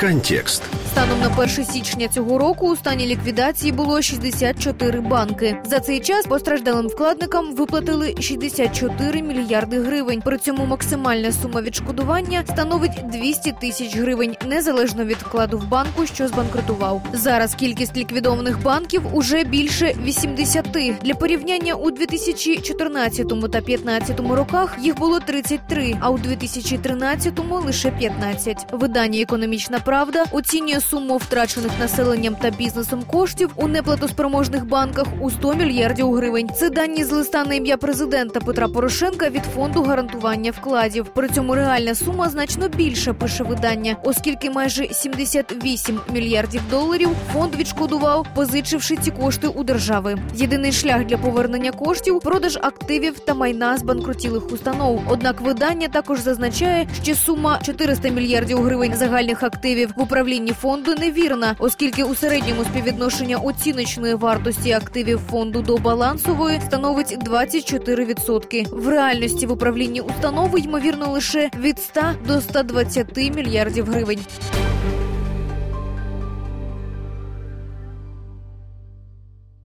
Контекст. Станом на 1 січня цього року у стані ліквідації було 64 банки. За цей час постраждалим вкладникам виплатили 64 мільярди гривень. При цьому максимальна сума відшкодування становить 200 тисяч гривень, незалежно від вкладу в банку, що збанкрутував. Зараз кількість ліквідованих банків уже більше 80. Для порівняння у 2014 та 2015 роках їх було 33, а у 2013 лише 15. Видання Економічна правда оцінює суму втрачених населенням та бізнесом коштів у неплатоспроможних банках у 100 мільярдів гривень. Це дані з листа на ім'я президента Петра Порошенка від фонду гарантування вкладів. При цьому реальна сума значно більша, пише видання, оскільки майже 78 мільярдів доларів фонд відшкодував, позичивши ці кошти у держави. Єдиний шлях для повернення коштів продаж активів та майна збанкрутілих установ. Однак видання також зазначає, що сума 400 мільярдів гривень загальних активів в управлінні фонду невірна, оскільки у середньому співвідношення оціночної вартості активів фонду до балансової становить 24%. В реальності в управлінні установи ймовірно лише від 100 до 120 мільярдів гривень.